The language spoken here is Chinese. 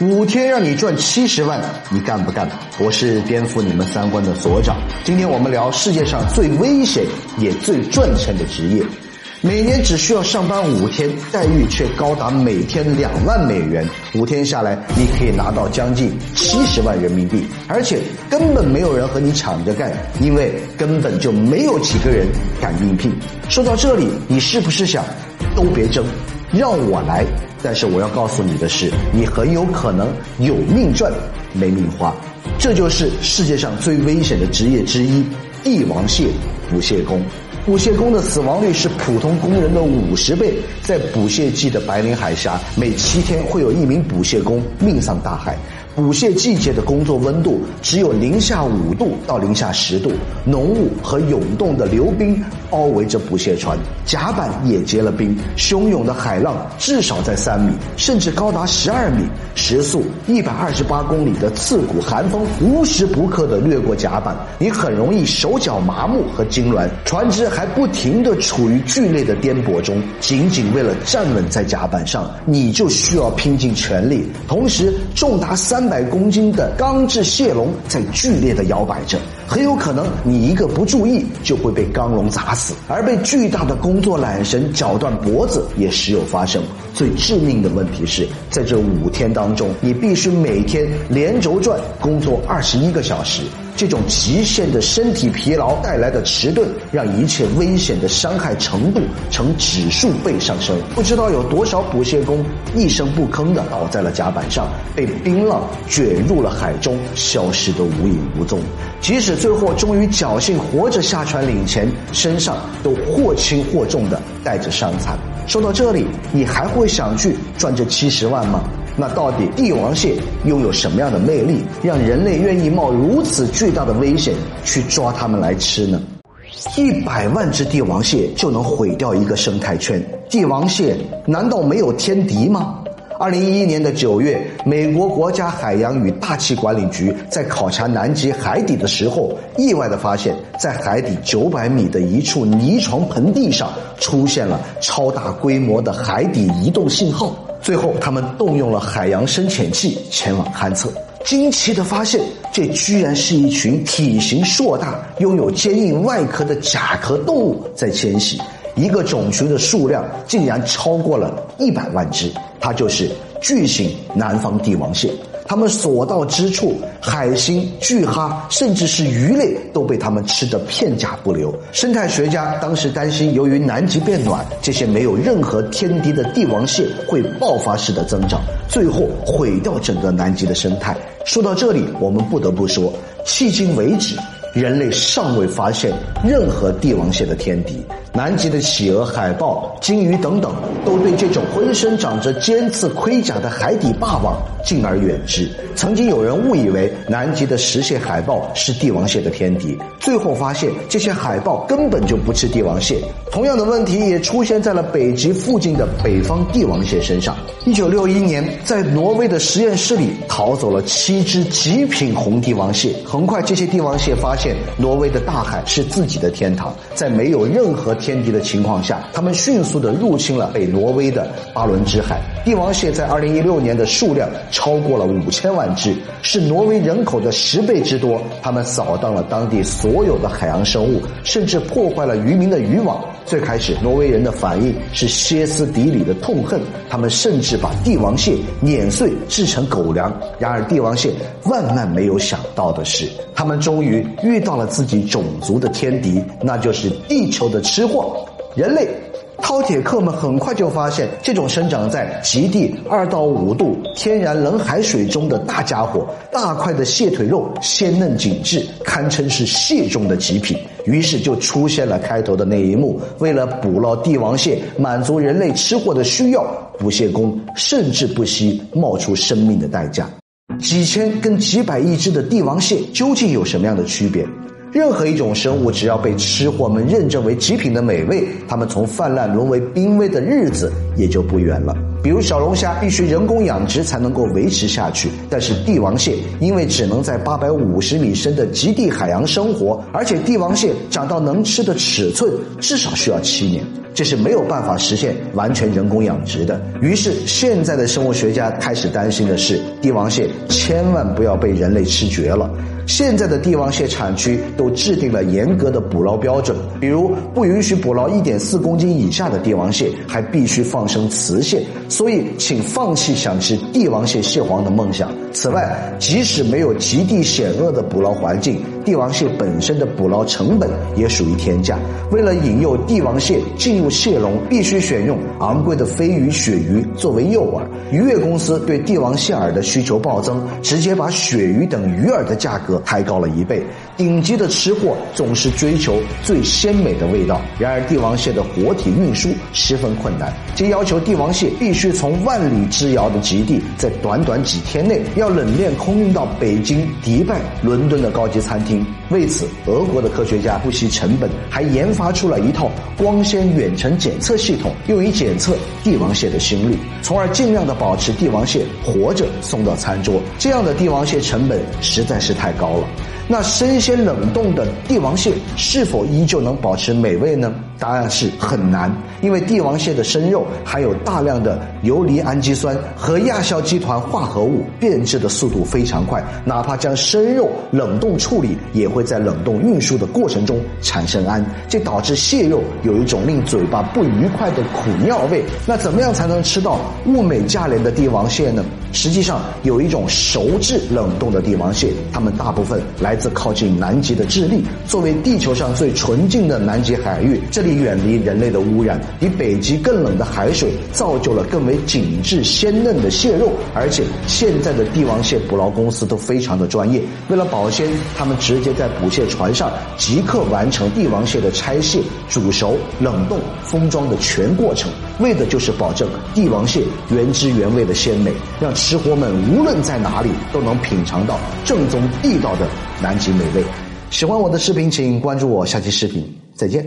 五天让你赚七十万，你干不干？我是颠覆你们三观的所长。今天我们聊世界上最危险也最赚钱的职业。每年只需要上班五天，待遇却高达每天两万美元。五天下来，你可以拿到将近七十万人民币，而且根本没有人和你抢着干，因为根本就没有几个人敢应聘。说到这里，你是不是想都别争，让我来？但是我要告诉你的是，你很有可能有命赚，没命花。这就是世界上最危险的职业之一——帝王蟹捕蟹工。捕蟹工的死亡率是普通工人的五十倍。在捕蟹季的白令海峡，每七天会有一名捕蟹工命丧大海。捕蟹季节的工作温度只有零下五度到零下十度，浓雾和涌动的流冰包围着捕蟹船，甲板也结了冰，汹涌的海浪至少在三米，甚至高达十二米，时速一百二十八公里的刺骨寒风无时不刻地掠过甲板，你很容易手脚麻木和痉挛，船只还不停地处于剧烈的颠簸中，仅仅为了站稳在甲板上，你就需要拼尽全力，同时重达三。百公斤的钢制蟹笼在剧烈的摇摆着，很有可能你一个不注意就会被钢笼砸死，而被巨大的工作缆绳绞断脖子也时有发生。最致命的问题是在这五天当中，你必须每天连轴转工作二十一个小时。这种极限的身体疲劳带来的迟钝，让一切危险的伤害程度呈指数倍上升。不知道有多少捕蟹工一声不吭的倒在了甲板上，被冰浪卷入了海中，消失得无影无踪。即使最后终于侥幸活着下船领钱，身上都或轻或重的带着伤残。说到这里，你还会想去赚这七十万吗？那到底帝王蟹拥有什么样的魅力，让人类愿意冒如此巨大的危险去抓它们来吃呢？一百万只帝王蟹就能毁掉一个生态圈，帝王蟹难道没有天敌吗？二零一一年的九月，美国国家海洋与大气管理局在考察南极海底的时候，意外的发现，在海底九百米的一处泥床盆地上出现了超大规模的海底移动信号。最后，他们动用了海洋深潜器前往勘测，惊奇的发现，这居然是一群体型硕大、拥有坚硬外壳的甲壳动物在迁徙，一个种群的数量竟然超过了一百万只，它就是巨型南方帝王蟹。他们所到之处，海星、巨蛤，甚至是鱼类都被他们吃得片甲不留。生态学家当时担心，由于南极变暖，这些没有任何天敌的帝王蟹会爆发式的增长，最后毁掉整个南极的生态。说到这里，我们不得不说，迄今为止。人类尚未发现任何帝王蟹的天敌，南极的企鹅、海豹、鲸鱼等等，都对这种浑身长着尖刺盔甲的海底霸王敬而远之。曾经有人误以为南极的石蟹、海豹是帝王蟹的天敌，最后发现这些海豹根本就不吃帝王蟹。同样的问题也出现在了北极附近的北方帝王蟹身上。一九六一年，在挪威的实验室里逃走了七只极品红帝王蟹。很快，这些帝王蟹发现挪威的大海是自己的天堂，在没有任何天敌的情况下，他们迅速的入侵了北挪威的巴伦支海。帝王蟹在二零一六年的数量超过了五千万只，是挪威人口的十倍之多。他们扫荡了当地所有的海洋生物，甚至破坏了渔民的渔网。最开始，挪威人的反应是歇斯底里的痛恨，他们甚至把帝王蟹碾碎制成狗粮。然而，帝王蟹万万没有想到的是，他们终于遇到了自己种族的天敌，那就是地球的吃货——人类。饕餮客们很快就发现，这种生长在极地二到五度天然冷海水中的大家伙，大块的蟹腿肉鲜嫩紧致，堪称是蟹中的极品。于是就出现了开头的那一幕：为了捕捞帝王蟹，满足人类吃货的需要，捕蟹工甚至不惜冒出生命的代价。几千跟几百亿只的帝王蟹究竟有什么样的区别？任何一种生物，只要被吃货们认证为极品的美味，它们从泛滥沦为濒危的日子也就不远了。比如小龙虾必须人工养殖才能够维持下去，但是帝王蟹因为只能在八百五十米深的极地海洋生活，而且帝王蟹长到能吃的尺寸至少需要七年，这是没有办法实现完全人工养殖的。于是现在的生物学家开始担心的是，帝王蟹千万不要被人类吃绝了。现在的帝王蟹产区都制定了严格的捕捞标准，比如不允许捕捞一点四公斤以下的帝王蟹，还必须放生雌蟹。所以，请放弃想吃帝王蟹蟹黄的梦想。此外，即使没有极地险恶的捕捞环境，帝王蟹本身的捕捞成本也属于天价。为了引诱帝王蟹进入蟹笼，必须选用昂贵的飞鱼、鳕鱼作为诱饵。渔业公司对帝王蟹饵的需求暴增，直接把鳕鱼等鱼饵的价格抬高了一倍。顶级的吃货总是追求最鲜美的味道，然而帝王蟹的活体运输十分困难，这要求帝王蟹必须从万里之遥的极地，在短短几天内要冷链空运到北京、迪拜、伦敦的高级餐厅。为此，俄国的科学家不惜成本，还研发出了一套光纤远程检测系统，用于检测帝王蟹的心率，从而尽量的保持帝王蟹活着送到餐桌。这样的帝王蟹成本实在是太高了。那生鲜冷冻的帝王蟹是否依旧能保持美味呢？答案是很难，因为帝王蟹的生肉含有大量的游离氨基酸和亚硝基团化合物，变质的速度非常快，哪怕将生肉冷冻处理，也会在冷冻运输的过程中产生氨，这导致蟹肉有一种令嘴巴不愉快的苦尿味。那怎么样才能吃到物美价廉的帝王蟹呢？实际上，有一种熟制冷冻的帝王蟹，它们大部分来自靠近南极的智利。作为地球上最纯净的南极海域，这里远离人类的污染，比北极更冷的海水造就了更为紧致鲜嫩的蟹肉。而且，现在的帝王蟹捕捞公司都非常的专业，为了保鲜，他们直接在捕蟹船上即刻完成帝王蟹的拆卸、煮熟、冷冻、封装的全过程，为的就是保证帝王蟹原汁原味的鲜美，让。吃货们无论在哪里都能品尝到正宗地道的南极美味。喜欢我的视频，请关注我，下期视频再见。